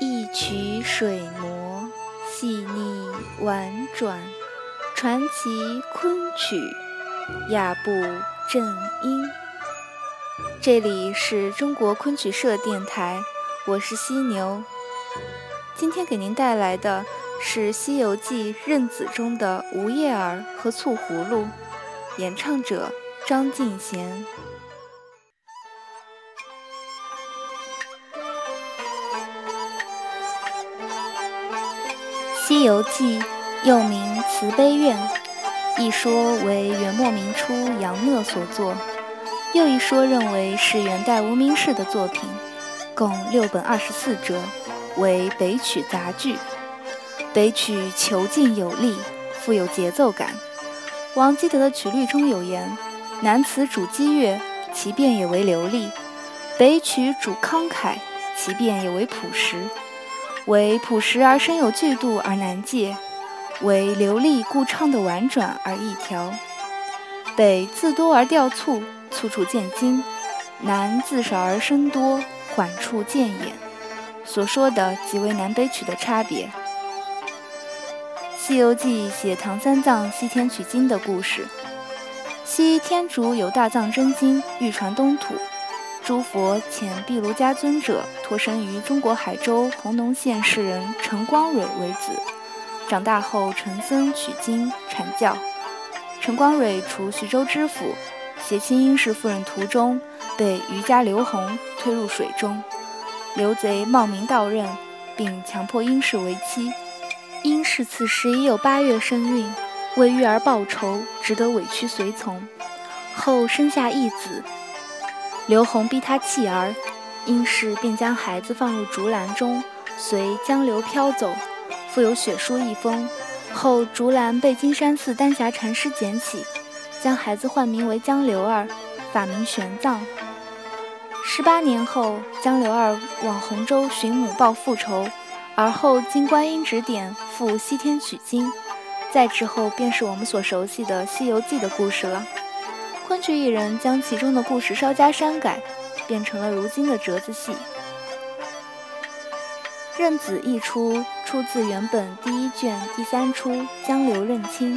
一曲水磨，细腻婉转，传奇昆曲，雅步正音。这里是中国昆曲社电台，我是犀牛。今天给您带来的是《西游记·任子》中的《吴叶儿》和《醋葫芦》，演唱者张敬贤。《西游记》又名《慈悲院》，一说为元末明初杨讷所作，又一说认为是元代无名氏的作品，共六本二十四折，为北曲杂剧。北曲遒劲有力，富有节奏感。王基德的曲律中有言：“南词主激越，其变也为流利；北曲主慷慨，其变也为朴实。”为朴实而深有巨度而难借，为流利故唱的婉转而易调。北字多而调促，促处见精；南字少而声多，缓处见眼。所说的即为南北曲的差别。《西游记》写唐三藏西天取经的故事。西天竺有大藏真经，欲传东土。诸佛遣毗卢迦尊者托生于中国海州弘农县士人陈光蕊为子，长大后成僧取经阐教。陈光蕊除徐州知府，携亲殷氏夫人途中，被渔家刘洪推入水中，刘贼冒名盗刃，并强迫殷氏为妻。殷氏此时已有八月身孕，为育儿报仇，只得委屈随从。后生下一子。刘洪逼他弃儿，殷氏便将孩子放入竹篮中，随江流飘走。附有血书一封。后竹篮被金山寺丹霞禅师捡起，将孩子唤名为江流儿，法名玄奘。十八年后，江流儿往洪州寻母报父仇，而后经观音指点赴西天取经。再之后，便是我们所熟悉的《西游记》的故事了。昆曲艺人将其中的故事稍加删改，变成了如今的折子戏。任子一出，出自原本第一卷第三出《江流认亲》。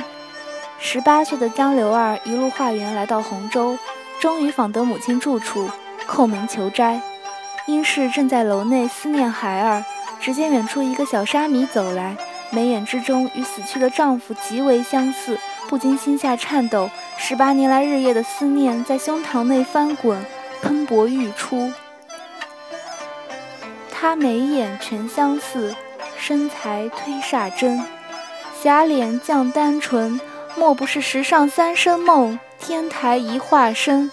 十八岁的江流儿一路化缘来到洪州，终于访得母亲住处，叩门求斋。因是正在楼内思念孩儿，只见远处一个小沙弥走来，眉眼之中与死去的丈夫极为相似。不禁心下颤抖，十八年来日夜的思念在胸膛内翻滚，喷薄欲出。他眉眼全相似，身材忒煞真，侠脸绛丹唇，莫不是时上三生梦，天台一化身？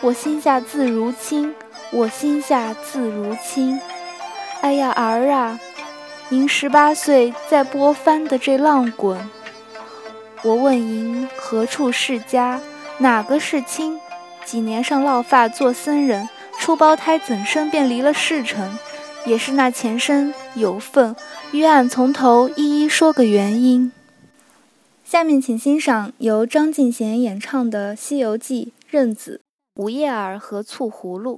我心下自如亲，我心下自如亲。哎呀儿啊，您十八岁在波翻的这浪滚。我问银何处是家，哪个是亲？几年上落发做僧人，出胞胎怎生便离了世尘？也是那前生有份，与俺从头一一说个原因。下面请欣赏由张敬贤演唱的《西游记·任子》《吴叶儿》和《醋葫芦》。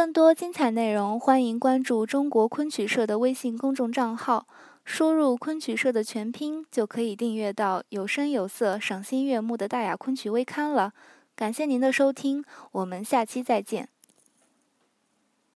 更多精彩内容，欢迎关注中国昆曲社的微信公众账号，输入“昆曲社”的全拼，就可以订阅到有声有色、赏心悦目的大雅昆曲微刊了。感谢您的收听，我们下期再见。